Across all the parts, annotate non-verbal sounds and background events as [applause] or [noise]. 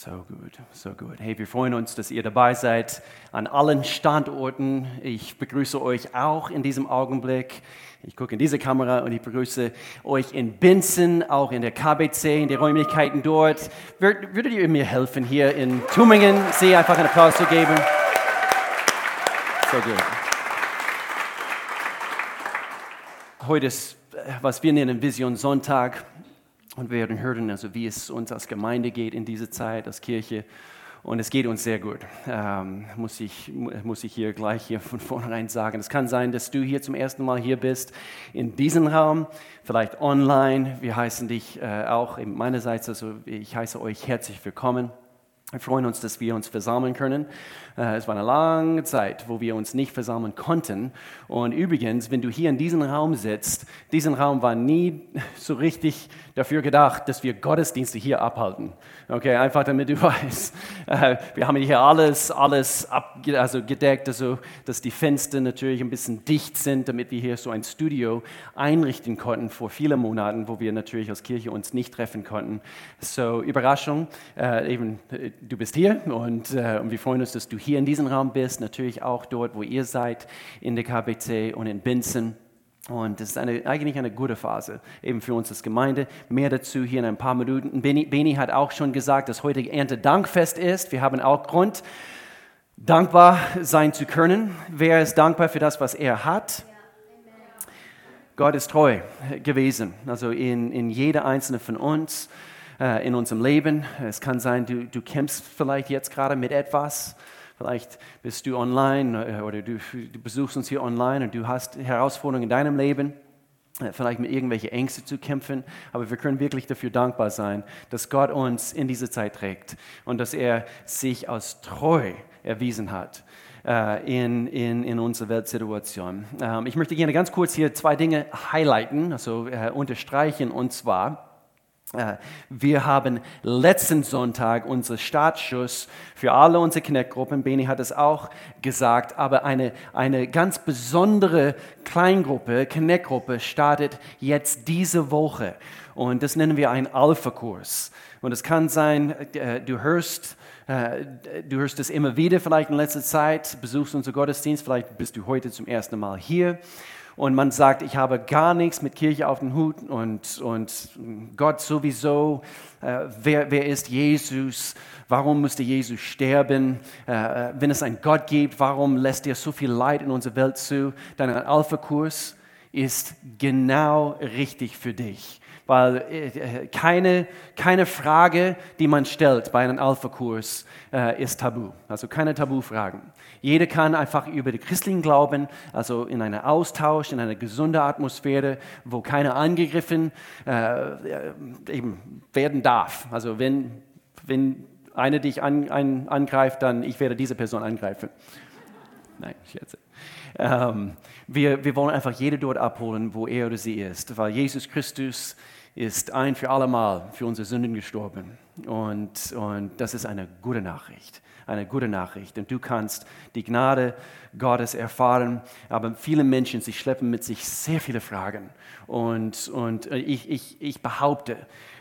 So gut, so gut. Hey, wir freuen uns, dass ihr dabei seid an allen Standorten. Ich begrüße euch auch in diesem Augenblick. Ich gucke in diese Kamera und ich begrüße euch in Binzen, auch in der KBC, in den Räumlichkeiten dort. Würdet ihr mir helfen, hier in Tübingen, sie einfach einen Applaus zu geben? So gut. Heute ist, was wir nennen Vision Sonntag. Und wir werden hören, also wie es uns als Gemeinde geht in dieser Zeit, als Kirche. Und es geht uns sehr gut, ähm, muss, ich, muss ich hier gleich hier von vornherein sagen. Es kann sein, dass du hier zum ersten Mal hier bist, in diesem Raum, vielleicht online. Wir heißen dich äh, auch meinerseits, also ich heiße euch herzlich willkommen. Wir freuen uns, dass wir uns versammeln können. Äh, es war eine lange Zeit, wo wir uns nicht versammeln konnten. Und übrigens, wenn du hier in diesem Raum sitzt, diesen Raum war nie [laughs] so richtig dafür gedacht, dass wir Gottesdienste hier abhalten. Okay, einfach damit du [laughs] weißt. Äh, wir haben hier alles, alles ab, also gedeckt, also dass die Fenster natürlich ein bisschen dicht sind, damit wir hier so ein Studio einrichten konnten vor vielen Monaten, wo wir natürlich als Kirche uns nicht treffen konnten. So Überraschung, äh, eben du bist hier und, und wir freuen uns, dass du hier in diesem Raum bist, natürlich auch dort, wo ihr seid, in der KBC und in Binzen. Und das ist eine, eigentlich eine gute Phase, eben für uns als Gemeinde. Mehr dazu hier in ein paar Minuten. Beni, Beni hat auch schon gesagt, dass heute Erntedankfest ist. Wir haben auch Grund, dankbar sein zu können. Wer ist dankbar für das, was er hat? Gott ist treu gewesen, also in, in jeder einzelne von uns, äh, in unserem Leben. Es kann sein, du, du kämpfst vielleicht jetzt gerade mit etwas, Vielleicht bist du online äh, oder du, du besuchst uns hier online und du hast Herausforderungen in deinem Leben äh, vielleicht mit irgendwelchen Ängsten zu kämpfen, aber wir können wirklich dafür dankbar sein, dass Gott uns in diese Zeit trägt und dass er sich als treu erwiesen hat in, in, in unserer Weltsituation. Ähm, ich möchte gerne ganz kurz hier zwei Dinge highlighten, also unterstreichen, und zwar, wir haben letzten Sonntag unseren Startschuss für alle unsere Connect-Gruppen, Beni hat es auch gesagt, aber eine, eine ganz besondere Kleingruppe, Connect-Gruppe startet jetzt diese Woche. Und das nennen wir einen Alpha-Kurs. Und es kann sein, äh, du hörst, äh, du hörst es immer wieder, vielleicht in letzter Zeit, besuchst unseren Gottesdienst, vielleicht bist du heute zum ersten Mal hier und man sagt, ich habe gar nichts mit Kirche auf den Hut und, und Gott sowieso, äh, wer, wer ist Jesus, warum musste Jesus sterben, äh, äh, wenn es einen Gott gibt, warum lässt er so viel Leid in unserer Welt zu, dann ein Alpha-Kurs ist genau richtig für dich weil äh, keine, keine Frage, die man stellt bei einem Alpha-Kurs, äh, ist tabu. Also keine Tabu-Fragen. Jeder kann einfach über den christlichen Glauben, also in einem Austausch, in einer gesunden Atmosphäre, wo keiner angegriffen äh, eben werden darf. Also wenn, wenn einer dich an, an, angreift, dann ich werde diese Person angreifen. Nein, ich schätze. Ähm, wir, wir wollen einfach jede dort abholen, wo er oder sie ist, weil Jesus Christus ist ein für allemal für unsere Sünden gestorben. Und, und das ist eine gute Nachricht. Eine gute Nachricht. Und du kannst die Gnade Gottes erfahren. Aber viele Menschen, sie schleppen mit sich sehr viele Fragen. Und, und ich, ich, ich behaupte,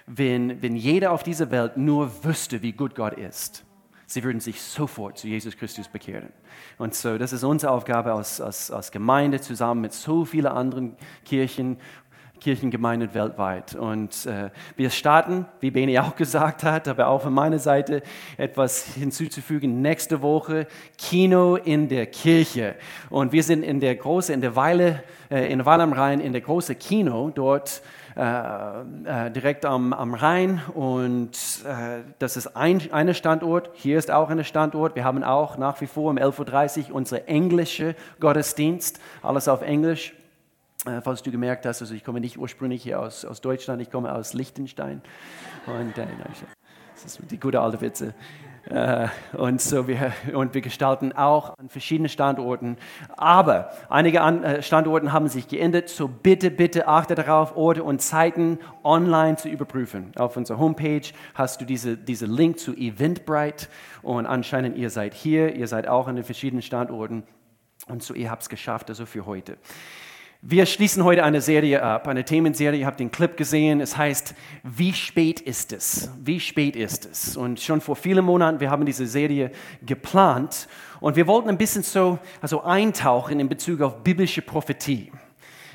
wenn, wenn jeder auf dieser Welt nur wüsste, wie gut Gott ist, sie würden sich sofort zu Jesus Christus bekehren. Und so, das ist unsere Aufgabe als, als, als Gemeinde zusammen mit so vielen anderen Kirchen Kirchengemeinden weltweit. Und äh, wir starten, wie Beni auch gesagt hat, aber auch von meiner Seite etwas hinzuzufügen. Nächste Woche Kino in der Kirche. Und wir sind in der große, in der Weile, äh, in Weil am Rhein, in der große Kino dort. Äh, äh, direkt am, am Rhein und äh, das ist ein eine Standort. Hier ist auch ein Standort. Wir haben auch nach wie vor um 11.30 Uhr unsere englische Gottesdienst, alles auf Englisch. Äh, falls du gemerkt hast, also ich komme nicht ursprünglich hier aus, aus Deutschland, ich komme aus Liechtenstein. Und äh, das ist die gute alte Witze. Äh, und, so wir, und wir gestalten auch an verschiedenen Standorten. Aber einige an, äh, Standorte haben sich geändert. So bitte, bitte achte darauf, Orte und Zeiten online zu überprüfen. Auf unserer Homepage hast du diese, diese Link zu Eventbrite. Und anscheinend ihr seid hier, ihr seid auch an den verschiedenen Standorten. Und so ihr habt es geschafft, also für heute. Wir schließen heute eine Serie ab, eine Themenserie. Ihr habt den Clip gesehen. Es heißt, wie spät ist es? Wie spät ist es? Und schon vor vielen Monaten, wir haben diese Serie geplant und wir wollten ein bisschen so also eintauchen in Bezug auf biblische Prophetie.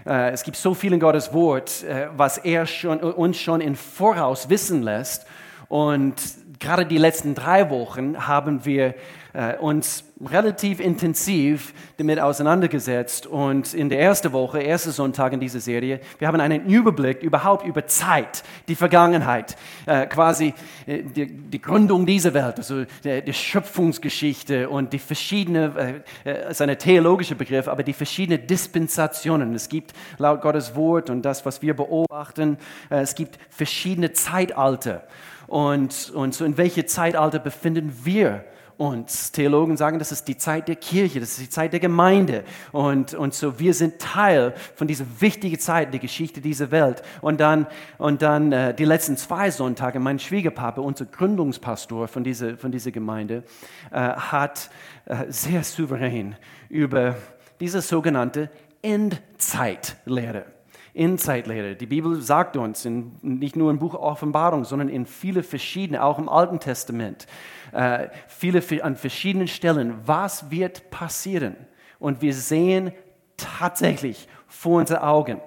Äh, es gibt so viel in Gottes Wort, äh, was er schon, uns schon im Voraus wissen lässt. Und gerade die letzten drei Wochen haben wir äh, uns relativ intensiv damit auseinandergesetzt. Und in der ersten Woche, ersten Sonntag in dieser Serie, wir haben einen Überblick überhaupt über Zeit, die Vergangenheit, äh, quasi äh, die, die, Gründung dieser Welt, also die, die Schöpfungsgeschichte und die verschiedenen, äh, äh ist ein theologischer Begriff, aber die verschiedenen Dispensationen. Es gibt laut Gottes Wort und das, was wir beobachten, äh, es gibt verschiedene Zeitalter. Und, und so in welchem Zeitalter befinden wir uns. Theologen sagen, das ist die Zeit der Kirche, das ist die Zeit der Gemeinde. Und, und so wir sind Teil von dieser wichtigen Zeit der Geschichte dieser Welt. Und dann, und dann äh, die letzten zwei Sonntage, mein Schwiegerpapa, unser Gründungspastor von dieser, von dieser Gemeinde, äh, hat äh, sehr souverän über diese sogenannte Endzeitlehre Endzeitlehre. Die Bibel sagt uns, in, nicht nur im Buch Offenbarung, sondern in viele verschiedene, auch im Alten Testament, äh, viele an verschiedenen Stellen, was wird passieren. Und wir sehen tatsächlich vor unseren Augen,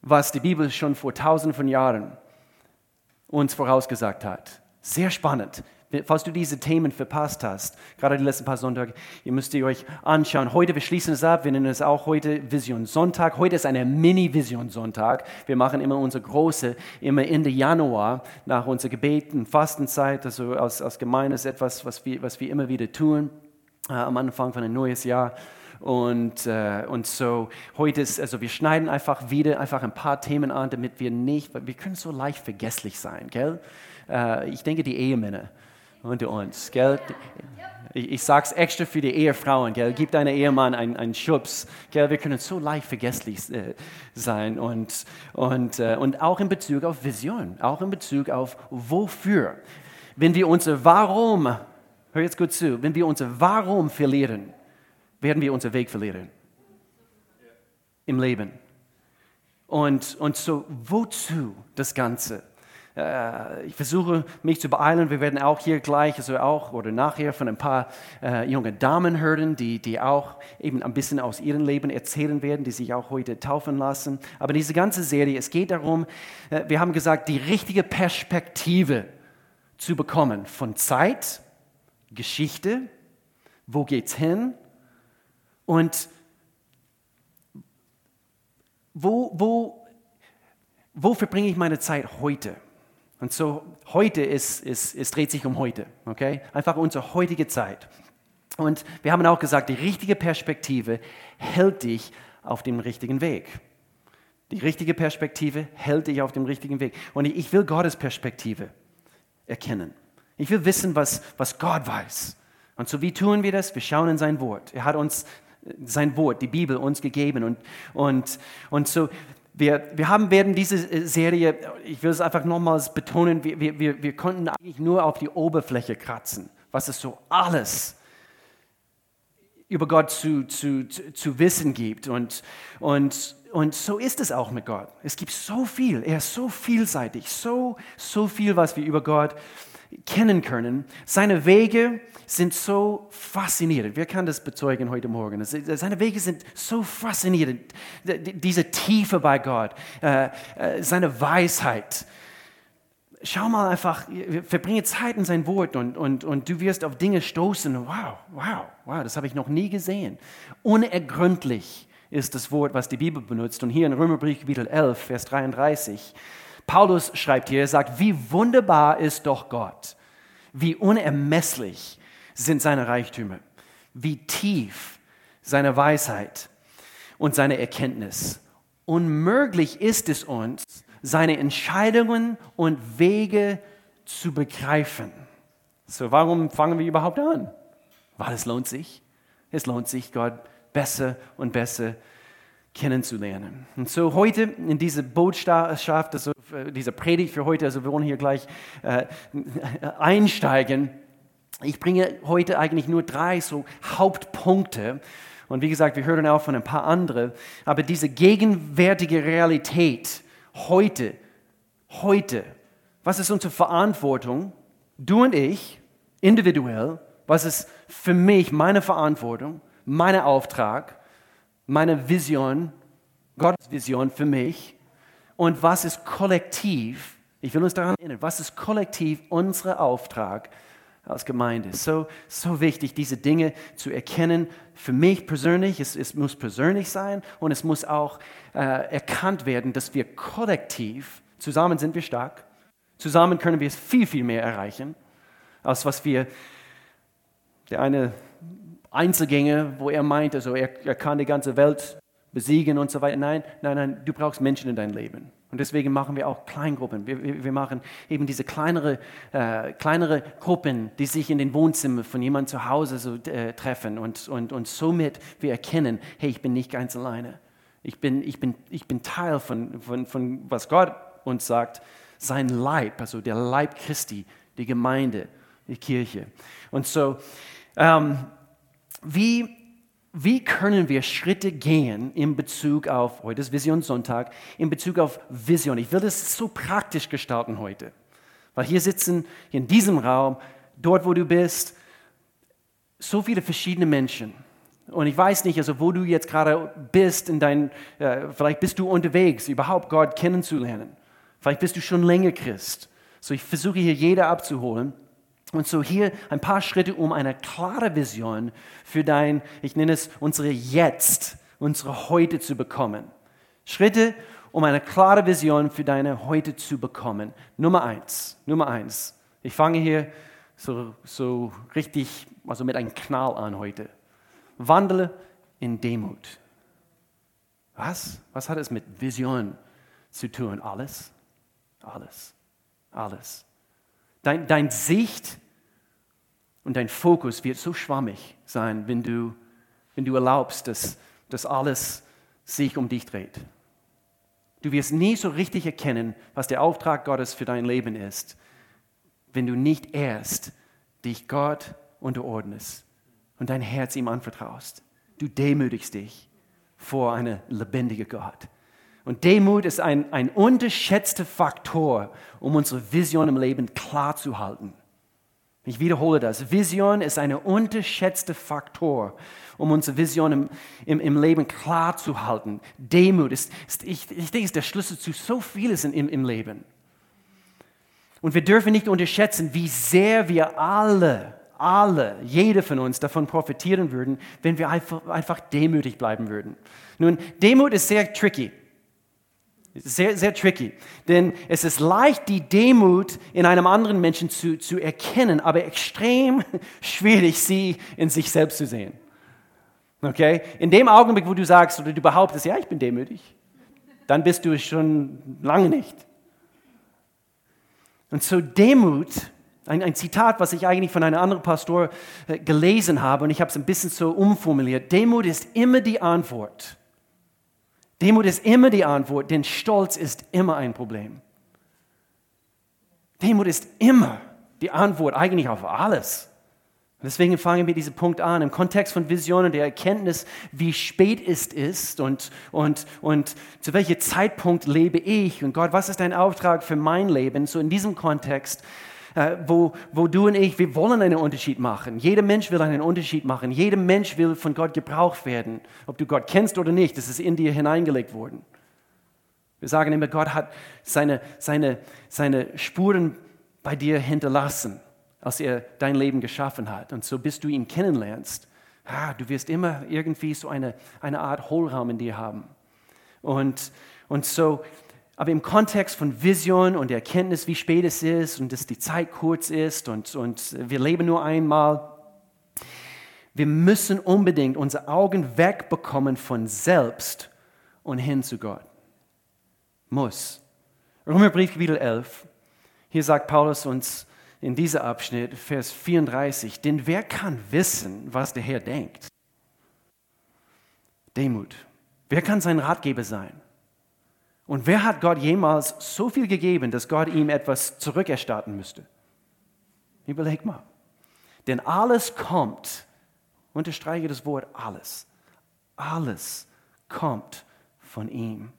was die Bibel schon vor tausenden von Jahren uns vorausgesagt hat. Sehr spannend. Falls du diese Themen verpasst hast, gerade die letzten paar Sonntage, ihr müsst ihr euch anschauen. Heute, wir schließen es ab, wir nennen es auch heute Vision Sonntag. Heute ist eine Mini-Vision Sonntag. Wir machen immer unsere große, immer Ende Januar, nach unserer Gebeten, Fastenzeit, also als, als Gemeinde ist etwas, was wir, was wir immer wieder tun, äh, am Anfang von einem neues Jahr. Und, äh, und so heute ist, also wir schneiden einfach wieder einfach ein paar Themen an, damit wir nicht, wir können so leicht vergesslich sein, gell? Äh, ich denke, die Ehemänner unter uns, gell? Ich, ich sage es extra für die Ehefrauen, gell? Gib deinem Ehemann einen, einen Schubs, gell? Wir können so leicht vergesslich äh, sein und, und, äh, und auch in Bezug auf Vision, auch in Bezug auf wofür. Wenn wir unser Warum, hör jetzt gut zu, wenn wir unser Warum verlieren, werden wir unseren Weg verlieren im Leben. Und, und so, wozu das Ganze? Äh, ich versuche mich zu beeilen. Wir werden auch hier gleich, also auch oder nachher von ein paar äh, jungen Damen hören, die, die auch eben ein bisschen aus ihrem Leben erzählen werden, die sich auch heute taufen lassen. Aber diese ganze Serie, es geht darum, äh, wir haben gesagt, die richtige Perspektive zu bekommen von Zeit, Geschichte, wo geht's hin und wo, wo, wo verbringe ich meine Zeit heute? Und so heute ist, ist, es dreht sich um heute, okay? Einfach unsere heutige Zeit. Und wir haben auch gesagt, die richtige Perspektive hält dich auf dem richtigen Weg. Die richtige Perspektive hält dich auf dem richtigen Weg. Und ich will Gottes Perspektive erkennen. Ich will wissen, was, was Gott weiß. Und so wie tun wir das? Wir schauen in sein Wort. Er hat uns sein Wort, die Bibel, uns gegeben. Und, und, und so wir, wir haben während dieser äh, Serie, ich will es einfach nochmals betonen, wir, wir, wir konnten eigentlich nur auf die Oberfläche kratzen, was es so alles über Gott zu, zu, zu, wissen gibt. Und, und, und so ist es auch mit Gott. Es gibt so viel, er ist so vielseitig, so, so viel, was wir über Gott kennen können. Seine Wege sind so faszinierend. Wer kann das bezeugen heute Morgen? Seine Wege sind so faszinierend. Diese Tiefe bei Gott, äh, äh, seine Weisheit. Schau mal einfach, verbringe Zeit in sein Wort und, und, und du wirst auf Dinge stoßen. Wow, wow, wow, das habe ich noch nie gesehen. Unergründlich ist das Wort, was die Bibel benutzt. Und hier in Römerbrief Kapitel 11, Vers 33, Paulus schreibt hier, er sagt, wie wunderbar ist doch Gott, wie unermesslich sind seine Reichtümer, wie tief seine Weisheit und seine Erkenntnis. Unmöglich ist es uns, seine Entscheidungen und Wege zu begreifen. So, warum fangen wir überhaupt an? Weil es lohnt sich. Es lohnt sich, Gott besser und besser zu kennenzulernen. Und so heute in diese Botschaft, also diese Predigt für heute, also wir wollen hier gleich äh, einsteigen. Ich bringe heute eigentlich nur drei so Hauptpunkte. Und wie gesagt, wir hören auch von ein paar anderen. Aber diese gegenwärtige Realität heute, heute, was ist unsere Verantwortung? Du und ich, individuell, was ist für mich meine Verantwortung, mein Auftrag, meine Vision, Gottes Vision für mich und was ist kollektiv, ich will uns daran erinnern, was ist kollektiv unser Auftrag als Gemeinde. So, so wichtig, diese Dinge zu erkennen. Für mich persönlich, es, es muss persönlich sein und es muss auch äh, erkannt werden, dass wir kollektiv, zusammen sind wir stark, zusammen können wir viel, viel mehr erreichen, als was wir, der eine Einzelgänger, wo er meint, also er, er kann die ganze Welt besiegen und so weiter. Nein, nein, nein, du brauchst Menschen in deinem Leben. Und deswegen machen wir auch Kleingruppen. Wir, wir machen eben diese kleinere, äh, kleinere Gruppen, die sich in den Wohnzimmern von jemandem zu Hause so, äh, treffen. Und, und, und somit wir erkennen, hey, ich bin nicht ganz alleine. Ich bin, ich bin, ich bin Teil von, von, von, was Gott uns sagt, sein Leib, also der Leib Christi, die Gemeinde, die Kirche. Und so, ähm, wie wie können wir Schritte gehen in Bezug auf, heute ist Visionssonntag, in Bezug auf Vision. Ich will das so praktisch gestalten heute. Weil hier sitzen, in diesem Raum, dort wo du bist, so viele verschiedene Menschen. Und ich weiß nicht, also wo du jetzt gerade bist, in dein, äh, vielleicht bist du unterwegs, überhaupt Gott kennenzulernen. Vielleicht bist du schon länger Christ. So ich versuche hier jeder abzuholen. Und so hier ein paar Schritte, um eine klare Vision für dein, ich nenne es unsere Jetzt, unsere Heute zu bekommen. Schritte, um eine klare Vision für deine Heute zu bekommen. Nummer eins, Nummer eins. Ich fange hier so, so richtig, also mit einem Knall an heute. Wandle in Demut. Was? Was hat es mit Vision zu tun? Alles? Alles. Alles. Dein, dein Sicht und dein Fokus wird so schwammig sein, wenn du, wenn du erlaubst, dass, dass alles sich um dich dreht. Du wirst nie so richtig erkennen, was der Auftrag Gottes für dein Leben ist, wenn du nicht erst dich Gott unterordnest und dein Herz ihm anvertraust. Du demütigst dich vor einem lebendigen Gott. Und Demut ist ein, ein unterschätzter Faktor, um unsere Vision im Leben klar zu halten. Ich wiederhole das. Vision ist ein unterschätzter Faktor, um unsere Vision im, im, im Leben klar zu halten. Demut ist, ist ich, ich denke, ist der Schlüssel zu so vieles im, im Leben. Und wir dürfen nicht unterschätzen, wie sehr wir alle, alle, jede von uns davon profitieren würden, wenn wir einfach, einfach demütig bleiben würden. Nun, Demut ist sehr tricky. Sehr, sehr tricky. Denn es ist leicht, die Demut in einem anderen Menschen zu, zu erkennen, aber extrem [laughs] schwierig, sie in sich selbst zu sehen. Okay? In dem Augenblick, wo du sagst oder du behauptest, ja, ich bin demütig, dann bist du es schon lange nicht. Und so Demut, ein, ein Zitat, was ich eigentlich von einem anderen Pastor äh, gelesen habe, und ich habe es ein bisschen so umformuliert. Demut ist immer die Antwort Demut ist immer die Antwort, denn Stolz ist immer ein Problem. Demut ist immer die Antwort eigentlich auf alles. Deswegen fangen wir diesen Punkt an, im Kontext von Visionen der Erkenntnis, wie spät es ist und, und, und zu welchem Zeitpunkt lebe ich und Gott, was ist dein Auftrag für mein Leben? So in diesem Kontext wo, wo du und ich, wir wollen einen Unterschied machen. Jeder Mensch will einen Unterschied machen. Jeder Mensch will von Gott gebraucht werden. Ob du Gott kennst oder nicht, das ist in dir hineingelegt worden. Wir sagen immer, Gott hat seine, seine, seine Spuren bei dir hinterlassen, als er dein Leben geschaffen hat. Und so bis du ihn kennenlernst, ah, du wirst immer irgendwie so eine, eine Art Hohlraum in dir haben. Und, und so aber im Kontext von Vision und Erkenntnis, wie spät es ist und dass die Zeit kurz ist und, und wir leben nur einmal, wir müssen unbedingt unsere Augen wegbekommen von selbst und hin zu Gott. Muss. Römerbrief Kapitel 11. Hier sagt Paulus uns in diesem Abschnitt, Vers 34, denn wer kann wissen, was der Herr denkt? Demut. Wer kann sein Ratgeber sein? Und wer hat Gott jemals so viel gegeben, dass Gott ihm etwas zurückerstatten müsste? Überleg mal. Denn alles kommt, unterstreiche das Wort alles, Alles kommt von ihm.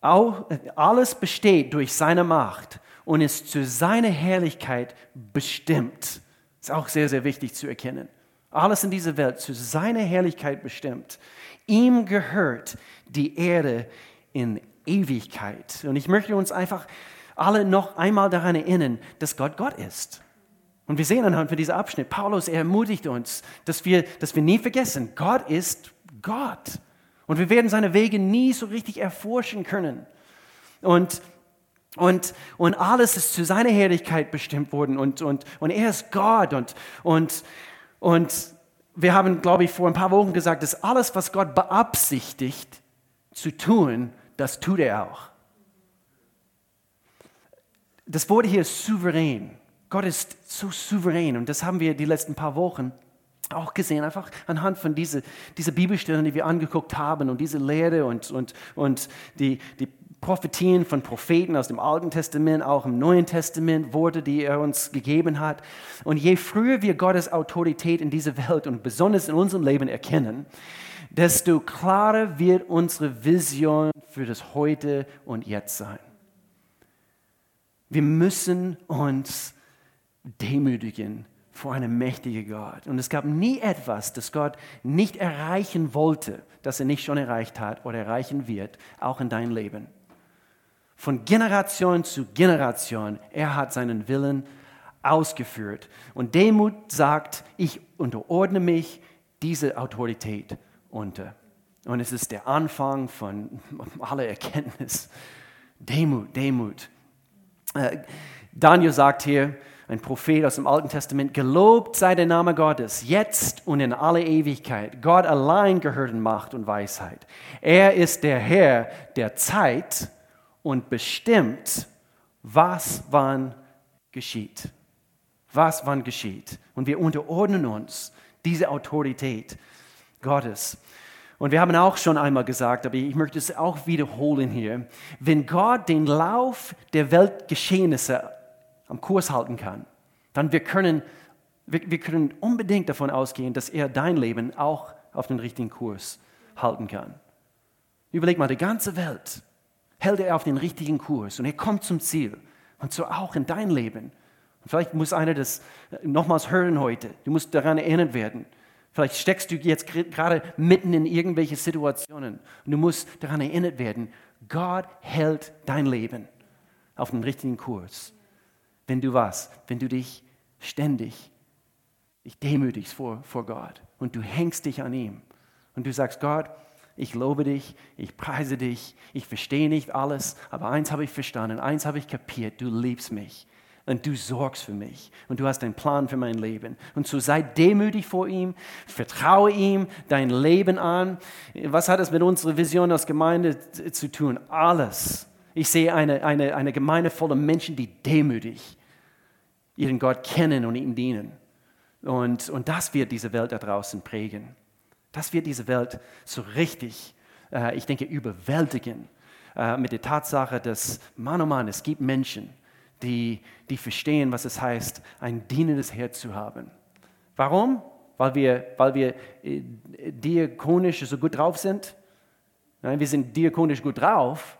Auch, alles besteht durch seine Macht und ist zu seiner Herrlichkeit bestimmt. Ist auch sehr, sehr wichtig zu erkennen. Alles in dieser Welt zu seiner Herrlichkeit bestimmt. Ihm gehört die Erde in Ewigkeit. Und ich möchte uns einfach alle noch einmal daran erinnern, dass Gott Gott ist. Und wir sehen anhand von diesem Abschnitt, Paulus ermutigt uns, dass wir, dass wir nie vergessen, Gott ist Gott. Und wir werden seine Wege nie so richtig erforschen können. Und, und, und alles ist zu seiner Herrlichkeit bestimmt worden. Und, und, und er ist Gott. Und, und, und wir haben, glaube ich, vor ein paar Wochen gesagt, dass alles, was Gott beabsichtigt zu tun, das tut er auch. Das Wort hier ist souverän. Gott ist so souverän und das haben wir die letzten paar Wochen auch gesehen, einfach anhand von dieser diese Bibelstellen, die wir angeguckt haben und diese Lehre und, und, und die, die Prophetien von Propheten aus dem Alten Testament, auch im Neuen Testament, Worte, die er uns gegeben hat. Und je früher wir Gottes Autorität in dieser Welt und besonders in unserem Leben erkennen, desto klarer wird unsere Vision für das Heute und Jetzt sein. Wir müssen uns demütigen vor einem mächtigen Gott. Und es gab nie etwas, das Gott nicht erreichen wollte, das er nicht schon erreicht hat oder erreichen wird, auch in dein Leben. Von Generation zu Generation, er hat seinen Willen ausgeführt. Und Demut sagt, ich unterordne mich dieser Autorität unter. Und es ist der Anfang von aller Erkenntnis. Demut, Demut. Äh, Daniel sagt hier, ein Prophet aus dem Alten Testament, gelobt sei der Name Gottes, jetzt und in alle Ewigkeit. Gott allein gehört in Macht und Weisheit. Er ist der Herr der Zeit und bestimmt, was wann geschieht. Was wann geschieht. Und wir unterordnen uns dieser Autorität Gottes. Und wir haben auch schon einmal gesagt, aber ich möchte es auch wiederholen hier, wenn Gott den Lauf der Weltgeschehnisse am Kurs halten kann, dann wir können wir, wir können unbedingt davon ausgehen, dass er dein Leben auch auf den richtigen Kurs halten kann. Überleg mal, die ganze Welt hält er auf den richtigen Kurs und er kommt zum Ziel. Und so auch in dein Leben. Und vielleicht muss einer das nochmals hören heute. Du musst daran erinnert werden. Vielleicht steckst du jetzt gerade mitten in irgendwelche Situationen und du musst daran erinnert werden, Gott hält dein Leben auf den richtigen Kurs. Wenn du was? Wenn du dich ständig dich demütigst vor, vor Gott und du hängst dich an ihm und du sagst, Gott, ich lobe dich, ich preise dich, ich verstehe nicht alles, aber eins habe ich verstanden, eins habe ich kapiert, du liebst mich und du sorgst für mich und du hast einen Plan für mein Leben. Und so sei demütig vor ihm, vertraue ihm dein Leben an. Was hat es mit unserer Vision als Gemeinde zu tun? Alles. Ich sehe eine, eine, eine Gemeinde voller Menschen, die demütig ihren Gott kennen und ihm dienen. Und, und das wird diese Welt da draußen prägen. Das wird diese Welt so richtig, äh, ich denke, überwältigen äh, mit der Tatsache, dass, Mann, oh Mann, es gibt Menschen, die, die verstehen, was es heißt, ein dienendes Herz zu haben. Warum? Weil wir, weil wir äh, diakonisch so gut drauf sind? Nein, wir sind diakonisch gut drauf,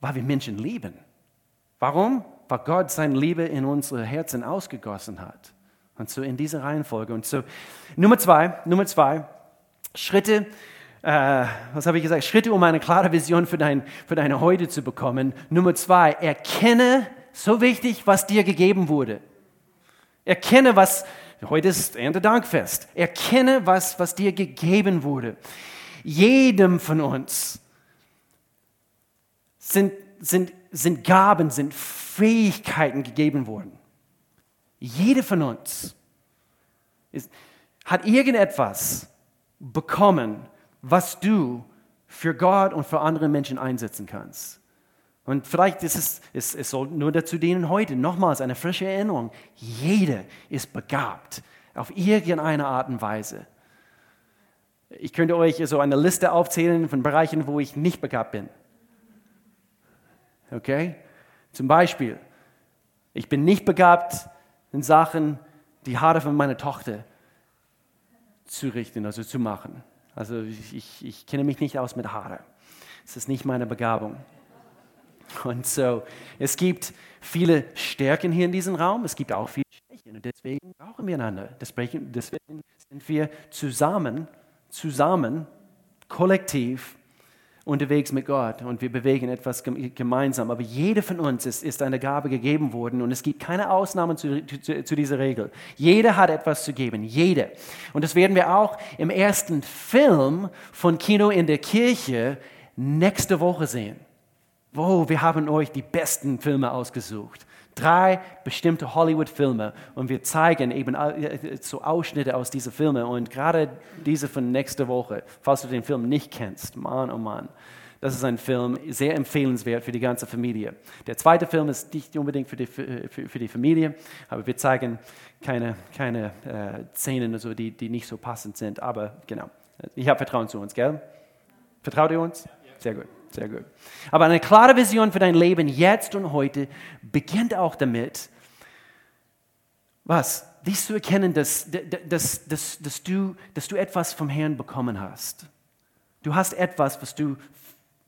weil wir Menschen lieben. Warum? Weil Gott seine Liebe in unsere Herzen ausgegossen hat. Und so in dieser Reihenfolge. Und so, Nummer zwei, Nummer zwei, Schritte, äh, was habe ich gesagt? Schritte, um eine klare Vision für, dein, für deine Heute zu bekommen. Nummer zwei, erkenne so wichtig, was dir gegeben wurde. Erkenne, was, heute ist Erntedankfest. Erkenne, was, was dir gegeben wurde. Jedem von uns sind, sind, sind Gaben, sind Fähigkeiten gegeben worden. Jede von uns ist, hat irgendetwas bekommen, was du für Gott und für andere Menschen einsetzen kannst. Und vielleicht ist es, es, es soll nur dazu dienen, heute nochmals eine frische Erinnerung. Jeder ist begabt auf irgendeine Art und Weise. Ich könnte euch so eine Liste aufzählen von Bereichen, wo ich nicht begabt bin. Okay? Zum Beispiel, ich bin nicht begabt in Sachen, die Haare von meiner Tochter zu richten, also zu machen. Also ich, ich kenne mich nicht aus mit Haare. Es ist nicht meine Begabung. Und so, es gibt viele Stärken hier in diesem Raum, es gibt auch viele Schwächen und deswegen brauchen wir einander. Deswegen, sind wir zusammen, zusammen, kollektiv unterwegs mit Gott und wir bewegen etwas gemeinsam. Aber jeder von uns ist, ist eine Gabe gegeben worden und es gibt keine Ausnahmen zu, zu, zu, dieser Regel. Jeder hat etwas zu geben, jeder. Und das werden wir auch im ersten Film von Kino in der Kirche nächste Woche sehen. Wow, wir haben euch die besten Filme ausgesucht. Drei bestimmte Hollywood-Filme und wir zeigen eben äh, so Ausschnitte aus diesen Filmen und gerade diese von nächster Woche, falls du den Film nicht kennst, Mann, oh Mann, das ist ein Film, sehr empfehlenswert für die ganze Familie. Der zweite Film ist nicht unbedingt für die, für, für die Familie, aber wir zeigen keine, keine äh, Szenen, also die, die nicht so passend sind, aber genau. Ich habe Vertrauen zu uns, gell? Vertraut ihr uns? Sehr gut. Sehr gut. Aber eine klare Vision für dein Leben jetzt und heute beginnt auch damit, was? Dich zu erkennen, dass, dass, dass, dass, du, dass du etwas vom Herrn bekommen hast. Du hast etwas, was du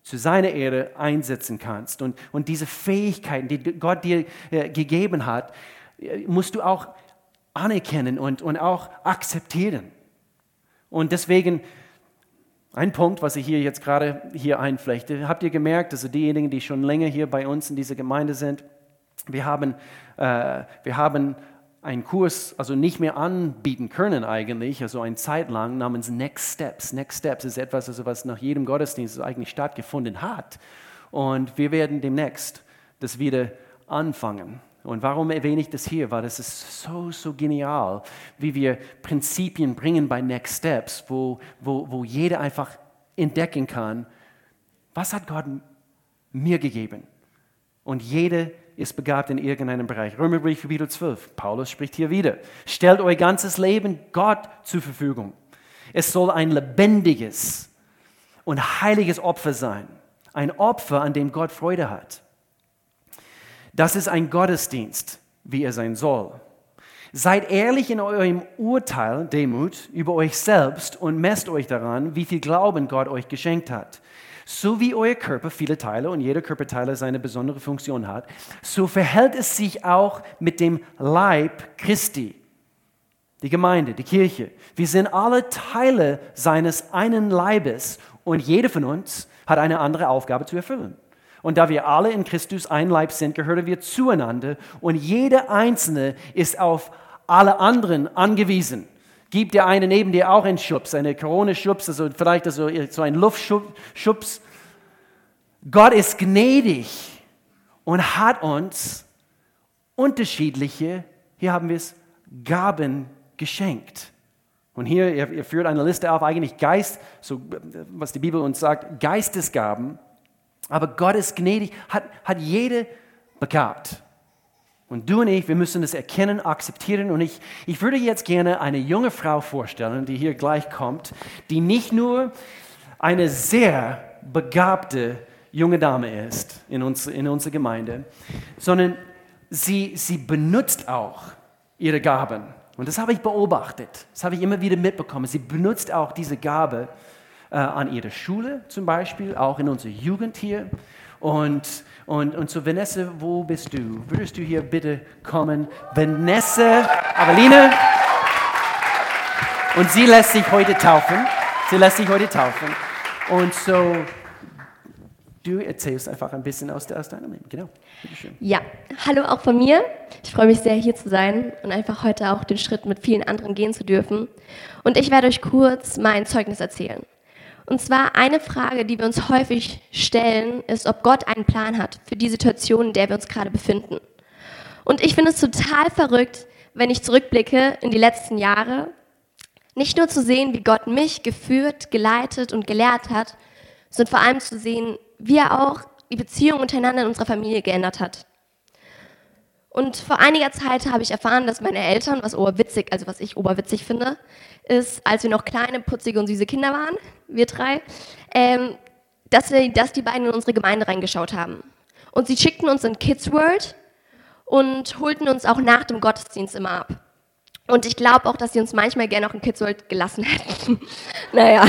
zu seiner Ehre einsetzen kannst. Und, und diese Fähigkeiten, die Gott dir äh, gegeben hat, äh, musst du auch anerkennen und, und auch akzeptieren. Und deswegen ein Punkt, was ich hier jetzt gerade hier einflechte. Habt ihr gemerkt, also diejenigen, die schon länger hier bei uns in dieser Gemeinde sind, wir haben, äh, wir haben einen Kurs also nicht mehr anbieten können eigentlich, also eine Zeit lang namens Next Steps. Next Steps ist etwas, also was nach jedem Gottesdienst eigentlich stattgefunden hat. Und wir werden demnächst das wieder anfangen. Und warum erwähne ich das hier? Weil das ist so, so genial, wie wir Prinzipien bringen bei Next Steps, wo, wo, wo jeder einfach entdecken kann, was hat Gott mir gegeben? Und jeder ist begabt in irgendeinem Bereich. Römerbrief, Kapitel 12. Paulus spricht hier wieder. Stellt euer ganzes Leben Gott zur Verfügung. Es soll ein lebendiges und heiliges Opfer sein. Ein Opfer, an dem Gott Freude hat. Das ist ein Gottesdienst, wie er sein soll. Seid ehrlich in eurem Urteil, Demut, über euch selbst und messt euch daran, wie viel Glauben Gott euch geschenkt hat. So wie euer Körper viele Teile und jeder Körperteil seine besondere Funktion hat, so verhält es sich auch mit dem Leib Christi, die Gemeinde, die Kirche. Wir sind alle Teile seines einen Leibes und jeder von uns hat eine andere Aufgabe zu erfüllen. Und da wir alle in Christus ein Leib sind, gehören wir zueinander und jeder Einzelne ist auf alle anderen angewiesen. Gibt der eine neben dir auch einen Schubs, eine Corona-Schubs, also vielleicht also so ein Luftschubs. Gott ist gnädig und hat uns unterschiedliche, hier haben wir es, Gaben geschenkt. Und hier, er, führt eine Liste auf, eigentlich Geist, so was die Bibel uns sagt, Geistesgaben. Aber Gott ist gnädig, hat, hat jede begabt. Und du und ich, wir müssen das erkennen, akzeptieren. Und ich, ich würde jetzt gerne eine junge Frau vorstellen, die hier gleich kommt, die nicht nur eine sehr begabte junge Dame ist in, uns, in unserer Gemeinde, sondern sie, sie benutzt auch ihre Gaben. Und das habe ich beobachtet, das habe ich immer wieder mitbekommen. Sie benutzt auch diese Gabe äh, an ihrer Schule zum Beispiel, auch in unserer Jugend hier. Und, und, und so Vanessa, wo bist du? Würdest du hier bitte kommen? Vanessa Aveline. Und sie lässt sich heute taufen. Sie lässt sich heute taufen. Und so, du erzählst einfach ein bisschen aus, aus deinem Leben. Genau. Ja, hallo auch von mir. Ich freue mich sehr, hier zu sein und einfach heute auch den Schritt mit vielen anderen gehen zu dürfen. Und ich werde euch kurz mein Zeugnis erzählen. Und zwar eine Frage, die wir uns häufig stellen, ist, ob Gott einen Plan hat für die Situation, in der wir uns gerade befinden. Und ich finde es total verrückt, wenn ich zurückblicke in die letzten Jahre, nicht nur zu sehen, wie Gott mich geführt, geleitet und gelehrt hat, sondern vor allem zu sehen, wie er auch die Beziehung untereinander in unserer Familie geändert hat. Und vor einiger Zeit habe ich erfahren, dass meine Eltern, was oberwitzig, also was ich oberwitzig finde, ist, als wir noch kleine, putzige und süße Kinder waren, wir drei, ähm, dass, wir, dass die beiden in unsere Gemeinde reingeschaut haben. Und sie schickten uns in Kids World und holten uns auch nach dem Gottesdienst immer ab. Und ich glaube auch, dass sie uns manchmal gerne auch in Kids World gelassen hätten. [laughs] naja.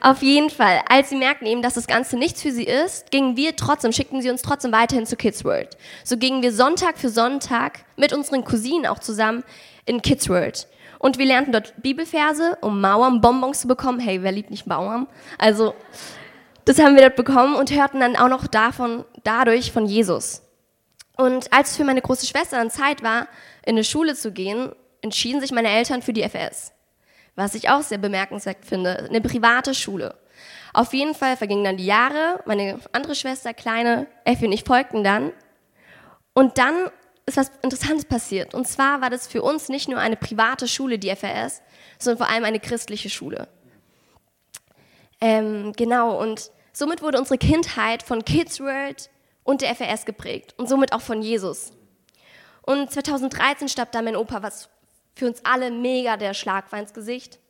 Auf jeden Fall, als sie merkten eben, dass das Ganze nichts für sie ist, gingen wir trotzdem, schickten sie uns trotzdem weiterhin zu Kids World. So gingen wir Sonntag für Sonntag mit unseren Cousinen auch zusammen in Kids World. Und wir lernten dort Bibelverse, um Mauern-Bonbons zu bekommen. Hey, wer liebt nicht Mauern? Also, das haben wir dort bekommen und hörten dann auch noch davon, dadurch von Jesus. Und als es für meine große Schwester dann Zeit war, in eine Schule zu gehen, entschieden sich meine Eltern für die FS. Was ich auch sehr bemerkenswert finde, eine private Schule. Auf jeden Fall vergingen dann die Jahre, meine andere Schwester, kleine Effi und ich folgten dann. Und dann ist was Interessantes passiert. Und zwar war das für uns nicht nur eine private Schule, die FRS, sondern vor allem eine christliche Schule. Ähm, genau, und somit wurde unsere Kindheit von Kids World und der FRS geprägt und somit auch von Jesus. Und 2013 starb da mein Opa, was für uns alle mega der Schlag ins Gesicht.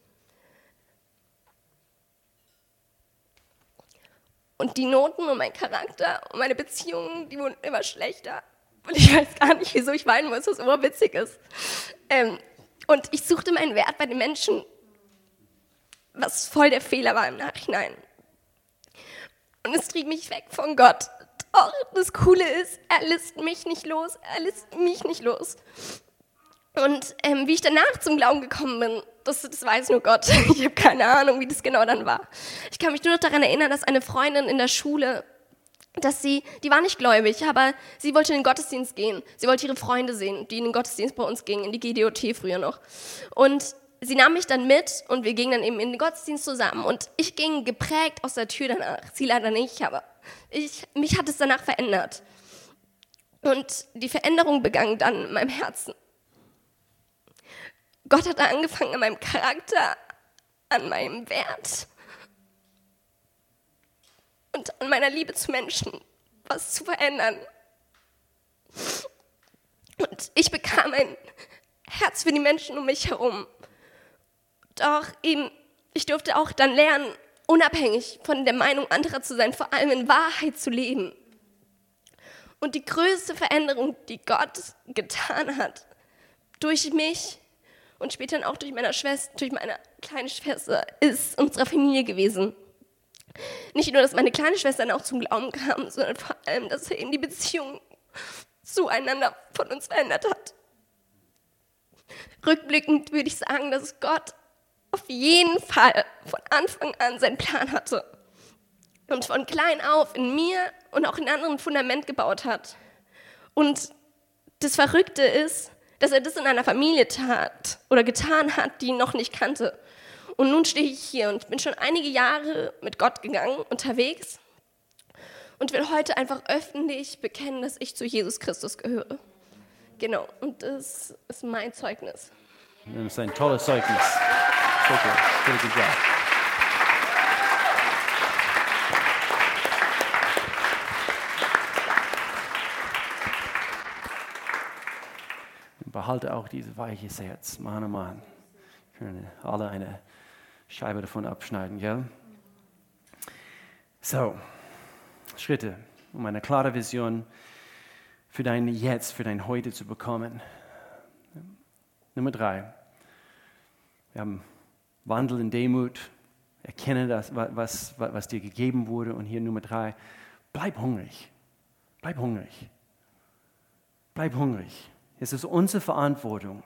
Und die Noten und mein Charakter und meine Beziehungen, die wurden immer schlechter. Und ich weiß gar nicht, wieso ich weinen muss, was immer witzig ist. Ähm, und ich suchte meinen Wert bei den Menschen, was voll der Fehler war im Nachhinein. Und es trieb mich weg von Gott. Doch das Coole ist, er lässt mich nicht los, er lässt mich nicht los. Und ähm, wie ich danach zum Glauben gekommen bin, das, das weiß nur Gott. [laughs] Ich habe keine Ahnung, wie das genau dann war. Ich kann mich nur noch daran erinnern, dass eine Freundin in der Schule dass sie, die war nicht gläubig, aber sie wollte in den Gottesdienst gehen. Sie wollte ihre Freunde sehen, die in den Gottesdienst bei uns gingen, in die GDOT früher noch. Und sie nahm mich dann mit und wir gingen dann eben in den Gottesdienst zusammen. Und ich ging geprägt aus der Tür danach. Sie leider nicht, aber ich, mich hat es danach verändert. Und die Veränderung begann dann in meinem Herzen. Gott hat angefangen an meinem Charakter, an meinem Wert und an meiner Liebe zu Menschen was zu verändern. Und ich bekam ein Herz für die Menschen um mich herum. Doch eben, ich durfte auch dann lernen, unabhängig von der Meinung anderer zu sein, vor allem in Wahrheit zu leben. Und die größte Veränderung, die Gott getan hat, durch mich und später auch durch meine Schwester, durch meine kleine Schwester, ist unsere Familie gewesen. Nicht nur, dass meine kleine Schwester dann auch zum Glauben kam, sondern vor allem, dass er eben die Beziehung zueinander von uns verändert hat. Rückblickend würde ich sagen, dass Gott auf jeden Fall von Anfang an seinen Plan hatte und von klein auf in mir und auch in anderen Fundament gebaut hat. Und das Verrückte ist, dass er das in einer Familie tat oder getan hat, die ihn noch nicht kannte. Und nun stehe ich hier und bin schon einige Jahre mit Gott gegangen, unterwegs und will heute einfach öffentlich bekennen, dass ich zu Jesus Christus gehöre. Genau, und das ist mein Zeugnis. Das ist ein tolles Zeugnis. Super, very good Behalte auch dieses weiches Herz, Mann, oh Mann. Können alle eine Scheibe davon abschneiden, gell? So, Schritte, um eine klare Vision für dein Jetzt, für dein Heute zu bekommen. Nummer drei. Wir haben Wandel in Demut, erkenne das, was, was, was dir gegeben wurde. Und hier Nummer drei, bleib hungrig. Bleib hungrig. Bleib hungrig. Es ist unsere Verantwortung,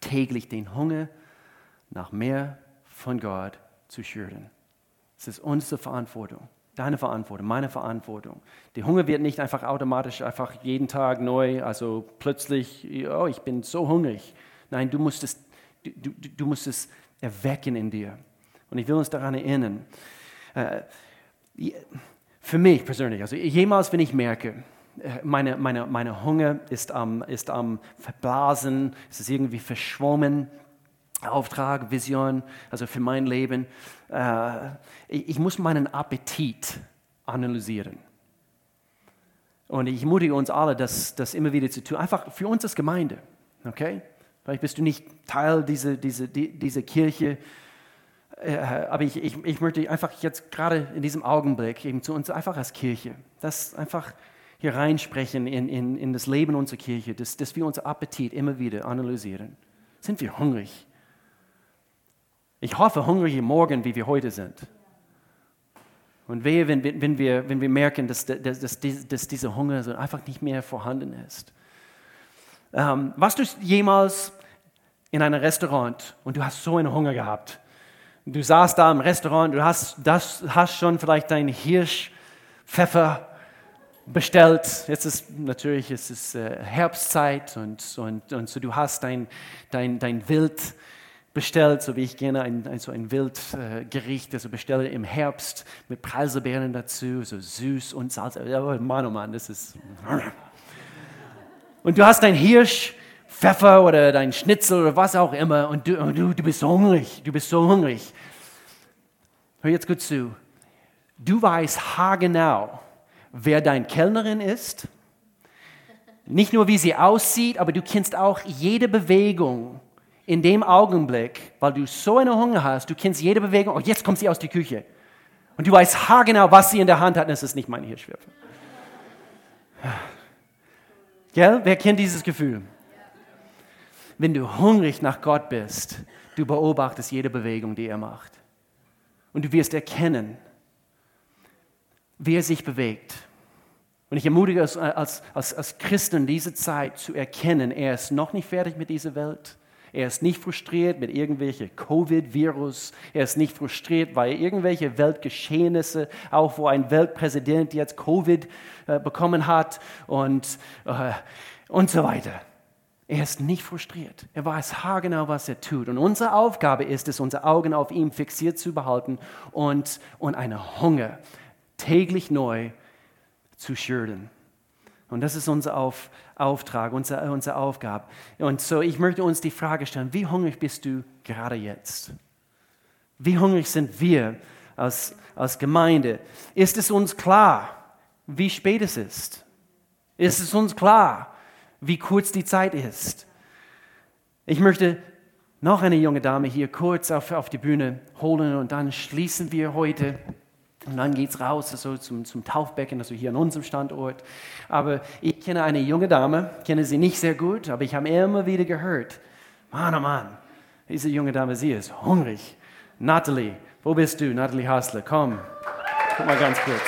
täglich den Hunger nach mehr von Gott zu schüren. Es ist unsere Verantwortung, deine Verantwortung, meine Verantwortung. Der Hunger wird nicht einfach automatisch, einfach jeden Tag neu, also plötzlich, oh, ich bin so hungrig. Nein, du musst es, du, du, du musst es erwecken in dir. Und ich will uns daran erinnern. Äh, für mich persönlich, also jemals, wenn ich merke, meine, meine, meine Hunger ist am, ist am Verblasen, es ist irgendwie verschwommen, Auftrag, Vision, also für mein Leben. Äh, ich muss meinen Appetit analysieren. Und ich ermutige uns alle, das, das immer wieder zu tun. Einfach für uns als Gemeinde. Okay? Vielleicht bist du nicht Teil dieser, dieser, dieser Kirche. Äh, aber ich, ich, ich möchte einfach jetzt gerade in diesem Augenblick eben zu uns einfach als Kirche, das einfach hier reinsprechen in, in, in das Leben unserer Kirche, dass, dass wir unser Appetit immer wieder analysieren. Sind wir hungrig? Ich hoffe, hungrig morgen, wie wir heute sind. Und wehe, wenn, wenn, wir, wenn wir merken, dass, dass, dass, dass dieser Hunger einfach nicht mehr vorhanden ist. Ähm, warst du jemals in einem Restaurant und du hast so einen Hunger gehabt? Du saßt da im Restaurant, du hast, das, hast schon vielleicht deinen Hirschpfeffer bestellt. Jetzt ist natürlich es ist, äh, Herbstzeit und, und, und so du hast dein, dein, dein Wild bestellt, so wie ich gerne ein, ein, so ein Wildgericht, also bestelle im Herbst mit Preiselbeeren dazu, so süß und salz. Oh Mann, oh Mann, das ist... [laughs] Und du hast dein Hirsch, Pfeffer oder dein Schnitzel oder was auch immer und du, du, du bist so hungrig, du bist so hungrig. Hör jetzt gut zu. Du weißt haargenau, wer dein Kellnerin ist. Nicht nur, wie sie aussieht, aber du kennst auch jede Bewegung in dem Augenblick, weil du so einen Hunger hast, du kennst jede Bewegung, oh, jetzt kommt sie aus der Küche. Und du weißt haargenau, was sie in der Hand hat, und es ist nicht meine Hirschwürfel. Gell? Wer kennt dieses Gefühl? Wenn du hungrig nach Gott bist, du beobachtest jede Bewegung, die er macht. Und du wirst erkennen, wie er sich bewegt. Und ich ermutige als, als, als, als Christen diese Zeit zu erkennen, er ist noch nicht fertig mit dieser Welt. Er ist nicht frustriert mit irgendwelchen Covid-Virus. Er ist nicht frustriert, weil irgendwelche Weltgeschehnisse, auch wo ein Weltpräsident jetzt Covid äh, bekommen hat und, äh, und so weiter. Er ist nicht frustriert. Er weiß haargenau, was er tut. Und unsere Aufgabe ist es, unsere Augen auf ihm fixiert zu behalten und, und eine Hunger täglich neu zu schüren. Und das ist unser Auf, Auftrag, unsere, unsere Aufgabe. Und so, ich möchte uns die Frage stellen, wie hungrig bist du gerade jetzt? Wie hungrig sind wir als, als Gemeinde? Ist es uns klar, wie spät es ist? Ist es uns klar, wie kurz die Zeit ist? Ich möchte noch eine junge Dame hier kurz auf, auf die Bühne holen und dann schließen wir heute und dann geht es raus also zum, zum Taufbecken, also hier an unserem Standort. Aber ich kenne eine junge Dame, kenne sie nicht sehr gut, aber ich habe immer wieder gehört, Mann, oh Mann, diese junge Dame, sie ist hungrig. Natalie, wo bist du? Natalie Hasler, komm, guck mal ganz kurz.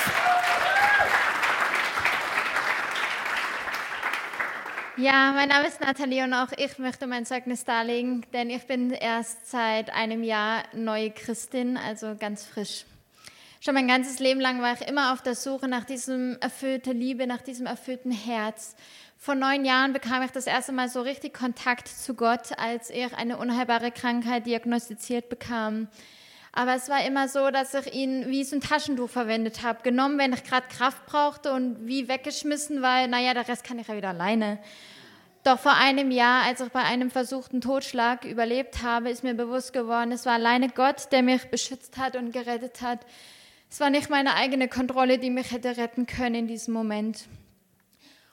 Ja, mein Name ist Nathalie und auch ich möchte mein Zeugnis darlegen, denn ich bin erst seit einem Jahr neue Christin, also ganz frisch. Schon mein ganzes Leben lang war ich immer auf der Suche nach diesem erfüllten Liebe, nach diesem erfüllten Herz. Vor neun Jahren bekam ich das erste Mal so richtig Kontakt zu Gott, als ich eine unheilbare Krankheit diagnostiziert bekam. Aber es war immer so, dass ich ihn wie so ein Taschentuch verwendet habe. Genommen, wenn ich gerade Kraft brauchte und wie weggeschmissen, weil, naja, der Rest kann ich ja wieder alleine. Doch vor einem Jahr, als ich bei einem versuchten Totschlag überlebt habe, ist mir bewusst geworden, es war alleine Gott, der mich beschützt hat und gerettet hat. Es war nicht meine eigene Kontrolle, die mich hätte retten können in diesem Moment.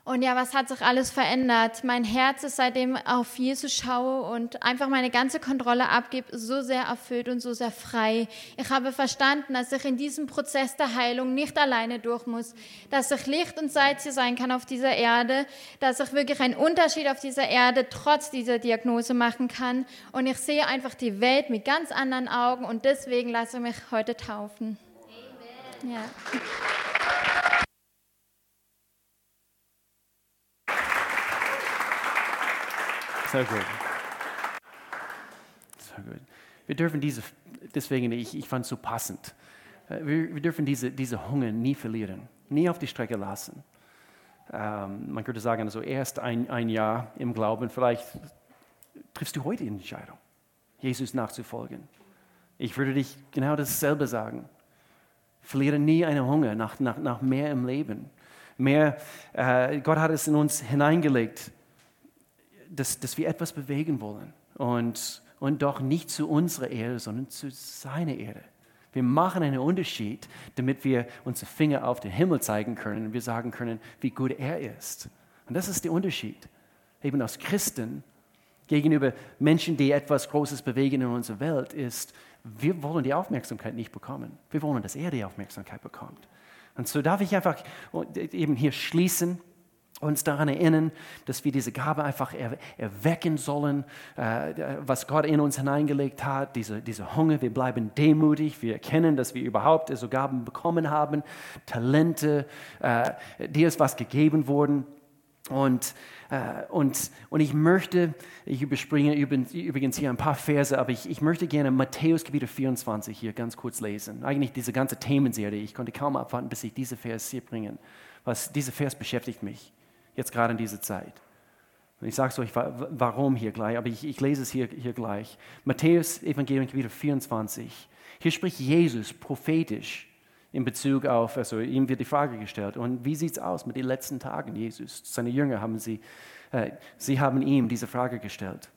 Und ja, was hat sich alles verändert? Mein Herz ist seitdem auf Jesus schaue und einfach meine ganze Kontrolle abgebe, so sehr erfüllt und so sehr frei. Ich habe verstanden, dass ich in diesem Prozess der Heilung nicht alleine durch muss, dass ich Licht und Salz hier sein kann auf dieser Erde, dass ich wirklich einen Unterschied auf dieser Erde trotz dieser Diagnose machen kann. Und ich sehe einfach die Welt mit ganz anderen Augen und deswegen lasse ich mich heute taufen. Ja. So gut. So gut. Wir dürfen diese, deswegen, ich, ich fand es so passend, äh, wir, wir, dürfen diese, diese Hunger nie verlieren, nie auf die Strecke lassen. Ähm, man könnte sagen, also erst ein, ein Jahr im Glauben, vielleicht triffst du heute die Entscheidung, Jesus nachzufolgen. Ich würde dich genau dasselbe sagen. Verliere nie einen Hunger nach, nach, nach mehr im Leben. Mehr, äh, Gott hat es in uns hineingelegt, dass, dass wir etwas bewegen wollen. Und, und doch nicht zu unserer Erde, sondern zu seiner Erde. Wir machen einen Unterschied, damit wir unsere Finger auf den Himmel zeigen können und wir sagen können, wie gut er ist. Und das ist der Unterschied. Eben als Christen gegenüber Menschen, die etwas Großes bewegen in unserer Welt, ist, wir wollen die Aufmerksamkeit nicht bekommen. Wir wollen, dass er die Aufmerksamkeit bekommt. Und so darf ich einfach eben hier schließen uns daran erinnern, dass wir diese Gabe einfach erwecken sollen, äh, was Gott in uns hineingelegt hat, diese, diese Hunger. Wir bleiben demütig, wir erkennen, dass wir überhaupt so Gaben bekommen haben, Talente, äh, dir ist was gegeben worden. Und, und, und ich möchte, ich überspringe übrigens hier ein paar Verse, aber ich, ich möchte gerne Matthäus Kapitel 24 hier ganz kurz lesen. Eigentlich diese ganze Themenserie, ich konnte kaum abwarten, bis ich diese Vers hier bringen. Was, diese Vers beschäftigt mich jetzt gerade in dieser Zeit. Und ich sage es euch, warum hier gleich, aber ich, ich lese es hier, hier gleich. Matthäus, Evangelium Kapitel 24. Hier spricht Jesus prophetisch in Bezug auf, also ihm wird die Frage gestellt, und wie sieht es aus mit den letzten Tagen Jesus? Seine Jünger haben sie, äh, sie haben ihm diese Frage gestellt.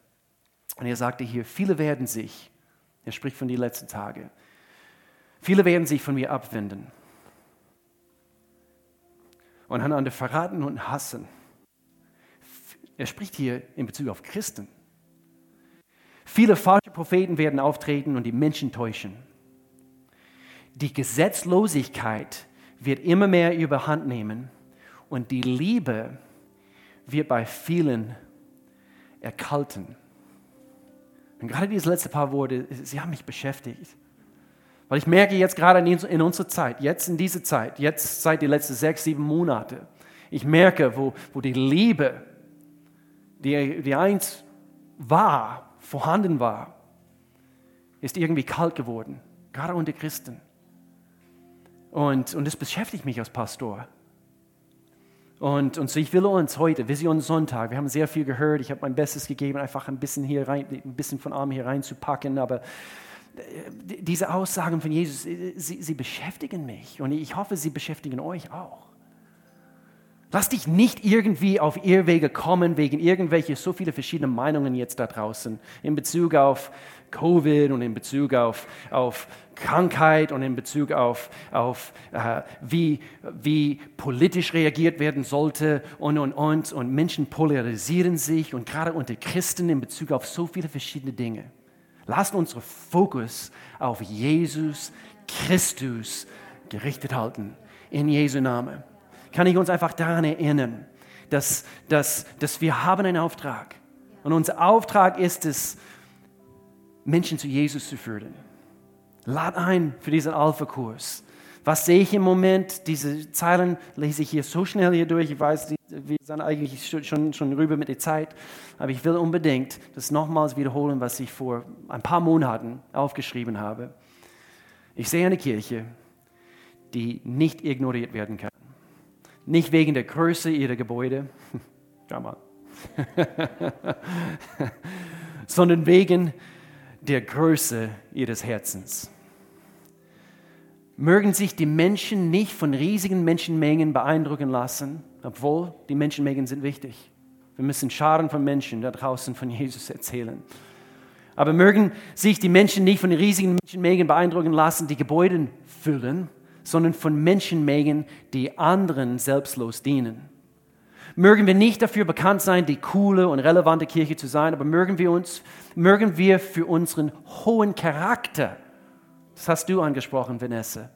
Und er sagte hier, viele werden sich, er spricht von den letzten Tagen, viele werden sich von mir abwenden und einander verraten und hassen. Er spricht hier in Bezug auf Christen. Viele falsche Propheten werden auftreten und die Menschen täuschen. Die Gesetzlosigkeit wird immer mehr überhand nehmen und die Liebe wird bei vielen erkalten. Und gerade diese letzten paar Worte, sie haben mich beschäftigt. Weil ich merke jetzt gerade in unserer Zeit, jetzt in dieser Zeit, jetzt seit den letzten sechs, sieben Monate, ich merke, wo, wo die Liebe, die, die einst war, vorhanden war, ist irgendwie kalt geworden, gerade unter Christen. Und, und das beschäftigt mich als Pastor. Und, und so ich will uns heute, Vision Sonntag, wir haben sehr viel gehört, ich habe mein Bestes gegeben, einfach ein bisschen hier rein, ein bisschen von Arm hier reinzupacken, aber diese Aussagen von Jesus, sie, sie beschäftigen mich und ich hoffe, sie beschäftigen euch auch. Lass dich nicht irgendwie auf Irrwege kommen wegen irgendwelcher so viele verschiedene Meinungen jetzt da draußen in Bezug auf Covid und in Bezug auf, auf Krankheit und in Bezug auf, auf äh, wie, wie politisch reagiert werden sollte und, und, und. Und Menschen polarisieren sich und gerade unter Christen in Bezug auf so viele verschiedene Dinge. Lasst unseren Fokus auf Jesus Christus gerichtet halten. In Jesu Namen. Kann ich uns einfach daran erinnern, dass, dass, dass wir haben einen Auftrag. Und unser Auftrag ist es, Menschen zu Jesus zu führen. Lad ein für diesen Alpha-Kurs. Was sehe ich im Moment? Diese Zeilen lese ich hier so schnell hier durch. Ich weiß, wir sind eigentlich schon, schon rüber mit der Zeit. Aber ich will unbedingt das nochmals wiederholen, was ich vor ein paar Monaten aufgeschrieben habe. Ich sehe eine Kirche, die nicht ignoriert werden kann. Nicht wegen der Größe ihrer Gebäude, [laughs] schau mal, [laughs] sondern wegen der Größe ihres Herzens mögen sich die Menschen nicht von riesigen Menschenmengen beeindrucken lassen, obwohl die Menschenmengen sind wichtig. Wir müssen Scharen von Menschen da draußen von Jesus erzählen. Aber mögen sich die Menschen nicht von riesigen Menschenmengen beeindrucken lassen, die Gebäude füllen, sondern von Menschenmengen, die anderen selbstlos dienen. Mögen wir nicht dafür bekannt sein, die coole und relevante Kirche zu sein, aber mögen wir uns, mögen wir für unseren hohen Charakter das hast du angesprochen, Vanessa.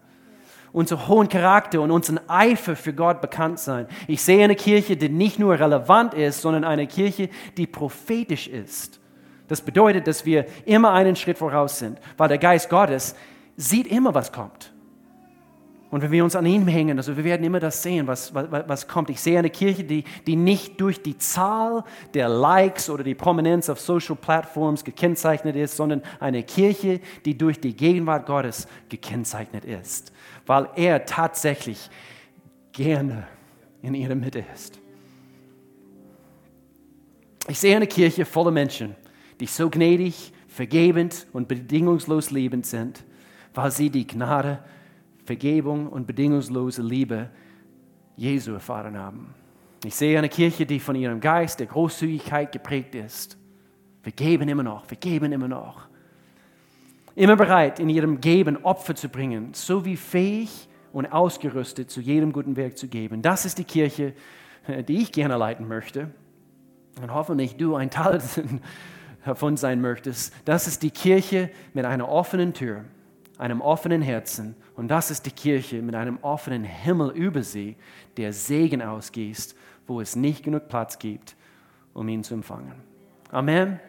Unser hohen Charakter und unseren Eifer für Gott bekannt sein. Ich sehe eine Kirche, die nicht nur relevant ist, sondern eine Kirche, die prophetisch ist. Das bedeutet, dass wir immer einen Schritt voraus sind, weil der Geist Gottes sieht immer, was kommt. Und wenn wir uns an ihm hängen, also wir werden immer das sehen, was, was, was kommt. Ich sehe eine Kirche, die, die nicht durch die Zahl der Likes oder die Prominenz auf Social Platforms gekennzeichnet ist, sondern eine Kirche, die durch die Gegenwart Gottes gekennzeichnet ist, weil er tatsächlich gerne in ihrer Mitte ist. Ich sehe eine Kirche voller Menschen, die so gnädig, vergebend und bedingungslos liebend sind, weil sie die Gnade Vergebung und bedingungslose Liebe Jesu erfahren haben. Ich sehe eine Kirche, die von ihrem Geist der Großzügigkeit geprägt ist. Wir geben immer noch, wir geben immer noch. Immer bereit, in ihrem Geben Opfer zu bringen, so wie fähig und ausgerüstet zu jedem guten Werk zu geben. Das ist die Kirche, die ich gerne leiten möchte. Und hoffentlich du ein Teil [laughs] davon sein möchtest. Das ist die Kirche mit einer offenen Tür einem offenen Herzen. Und das ist die Kirche mit einem offenen Himmel über sie, der Segen ausgießt, wo es nicht genug Platz gibt, um ihn zu empfangen. Amen.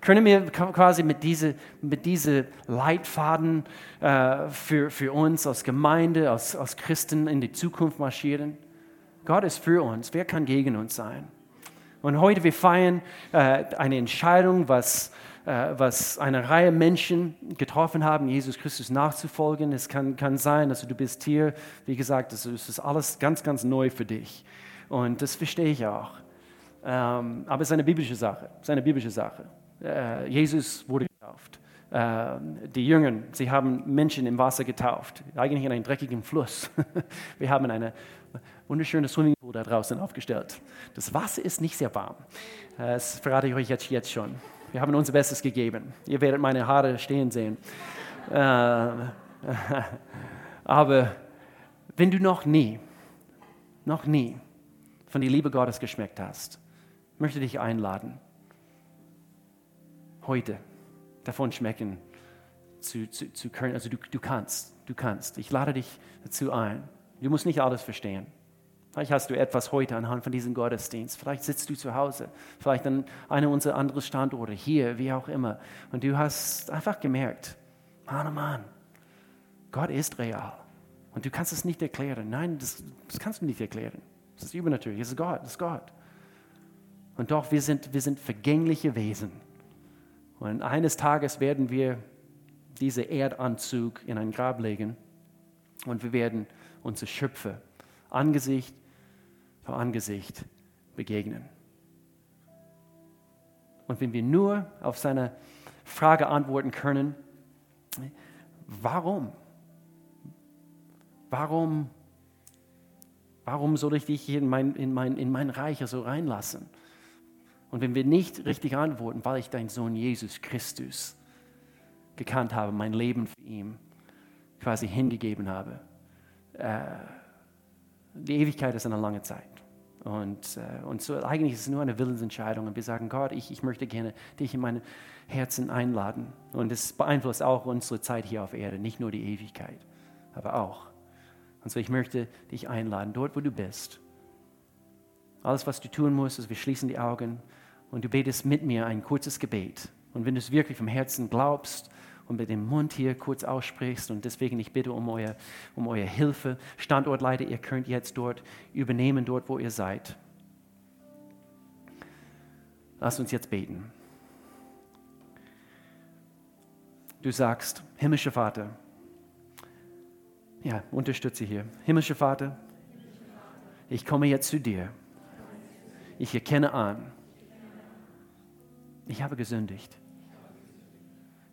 Können wir quasi mit diesen mit diese Leitfaden äh, für, für uns als Gemeinde, als, als Christen in die Zukunft marschieren? Gott ist für uns. Wer kann gegen uns sein? Und heute wir feiern äh, eine Entscheidung, was, was eine Reihe Menschen getroffen haben, Jesus Christus nachzufolgen. Es kann, kann sein, dass also du bist hier, wie gesagt, das ist alles ganz, ganz neu für dich. Und das verstehe ich auch. Ähm, aber es ist eine biblische Sache. Es ist eine biblische Sache. Äh, Jesus wurde getauft. Äh, die Jünger, sie haben Menschen im Wasser getauft, eigentlich in einem dreckigen Fluss. [laughs] Wir haben eine wunderschöne Swimmingpool da draußen aufgestellt. Das Wasser ist nicht sehr warm. Äh, das verrate ich euch jetzt, jetzt schon. Wir haben unser Bestes gegeben. Ihr werdet meine Haare stehen sehen. [laughs] Aber wenn du noch nie, noch nie von der Liebe Gottes geschmeckt hast, möchte ich dich einladen, heute davon schmecken zu, zu, zu können. Also du, du kannst, du kannst. Ich lade dich dazu ein. Du musst nicht alles verstehen. Vielleicht hast du etwas heute anhand von diesem Gottesdienst. Vielleicht sitzt du zu Hause, vielleicht an einem unserer anderen Standorte, hier, wie auch immer. Und du hast einfach gemerkt, Mann, oh Mann, Gott ist real. Und du kannst es nicht erklären. Nein, das, das kannst du nicht erklären. Das ist übernatürlich. Das ist Gott, das ist Gott. Und doch, wir sind, wir sind vergängliche Wesen. Und eines Tages werden wir diesen Erdanzug in ein Grab legen und wir werden unsere Schöpfer Angesicht vor Angesicht begegnen. Und wenn wir nur auf seine Frage antworten können, warum? Warum, warum soll ich dich in mein, in mein, in mein Reich so reinlassen? Und wenn wir nicht richtig antworten, weil ich deinen Sohn Jesus Christus gekannt habe, mein Leben für ihn quasi hingegeben habe, äh, die Ewigkeit ist eine lange Zeit. Und, äh, und so eigentlich ist es nur eine Willensentscheidung. Und wir sagen, Gott, ich, ich möchte gerne dich in mein Herzen einladen. Und es beeinflusst auch unsere Zeit hier auf Erde, nicht nur die Ewigkeit, aber auch. Und so ich möchte dich einladen, dort wo du bist. Alles, was du tun musst, ist, wir schließen die Augen und du betest mit mir ein kurzes Gebet. Und wenn du es wirklich vom Herzen glaubst und mit dem Mund hier kurz aussprichst und deswegen ich bitte um euer, um eure Hilfe. Standortleiter, ihr könnt jetzt dort übernehmen, dort wo ihr seid. Lass uns jetzt beten. Du sagst, himmlischer Vater, ja, unterstütze hier. Himmlischer Vater, ich komme jetzt zu dir. Ich erkenne an, ich habe gesündigt.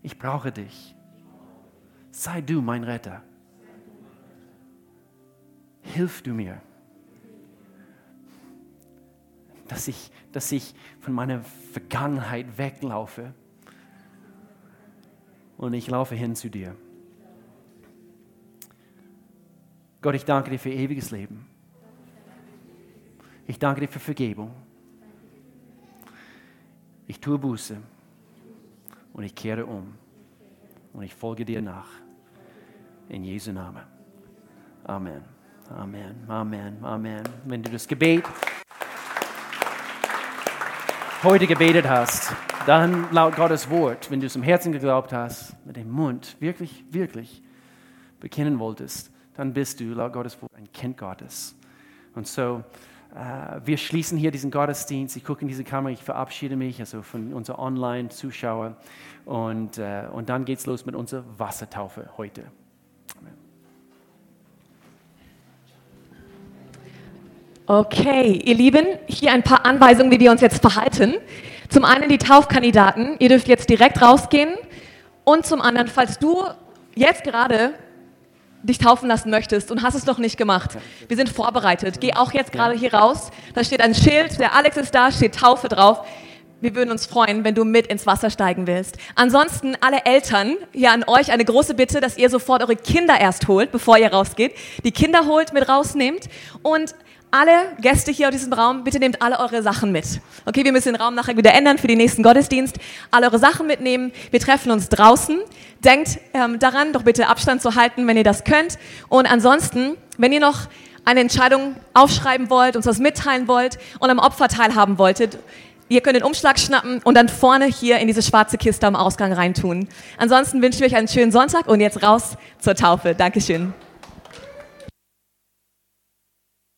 Ich brauche dich. Sei du mein Retter. Hilf du mir, dass ich, dass ich von meiner Vergangenheit weglaufe und ich laufe hin zu dir. Gott, ich danke dir für ewiges Leben. Ich danke dir für Vergebung. Ich tue Buße und ich kehre um und ich folge dir nach. In Jesu Namen. Amen. Amen. Amen. Amen. Wenn du das Gebet heute gebetet hast, dann laut Gottes Wort, wenn du es im Herzen geglaubt hast, mit dem Mund wirklich, wirklich bekennen wolltest, dann bist du laut Gottes Wort ein Kind Gottes. Und so, wir schließen hier diesen Gottesdienst. Ich gucke in diese Kamera, ich verabschiede mich also von unseren Online-Zuschauern. Und, äh, und dann geht es los mit unserer Wassertaufe heute. Okay, ihr Lieben, hier ein paar Anweisungen, wie wir uns jetzt verhalten. Zum einen die Taufkandidaten, ihr dürft jetzt direkt rausgehen. Und zum anderen, falls du jetzt gerade dich taufen lassen möchtest und hast es noch nicht gemacht, wir sind vorbereitet. Geh auch jetzt gerade hier raus. Da steht ein Schild, der Alex ist da, steht Taufe drauf. Wir würden uns freuen, wenn du mit ins Wasser steigen willst. Ansonsten alle Eltern, hier an euch eine große Bitte, dass ihr sofort eure Kinder erst holt, bevor ihr rausgeht. Die Kinder holt, mit rausnehmt und alle Gäste hier in diesem Raum, bitte nehmt alle eure Sachen mit. Okay, wir müssen den Raum nachher wieder ändern für den nächsten Gottesdienst. Alle eure Sachen mitnehmen. Wir treffen uns draußen. Denkt ähm, daran, doch bitte Abstand zu halten, wenn ihr das könnt. Und ansonsten, wenn ihr noch eine Entscheidung aufschreiben wollt, uns was mitteilen wollt und am Opfer teilhaben wolltet, Ihr könnt den Umschlag schnappen und dann vorne hier in diese schwarze Kiste am Ausgang reintun. Ansonsten wünsche ich euch einen schönen Sonntag und jetzt raus zur Taufe. Dankeschön.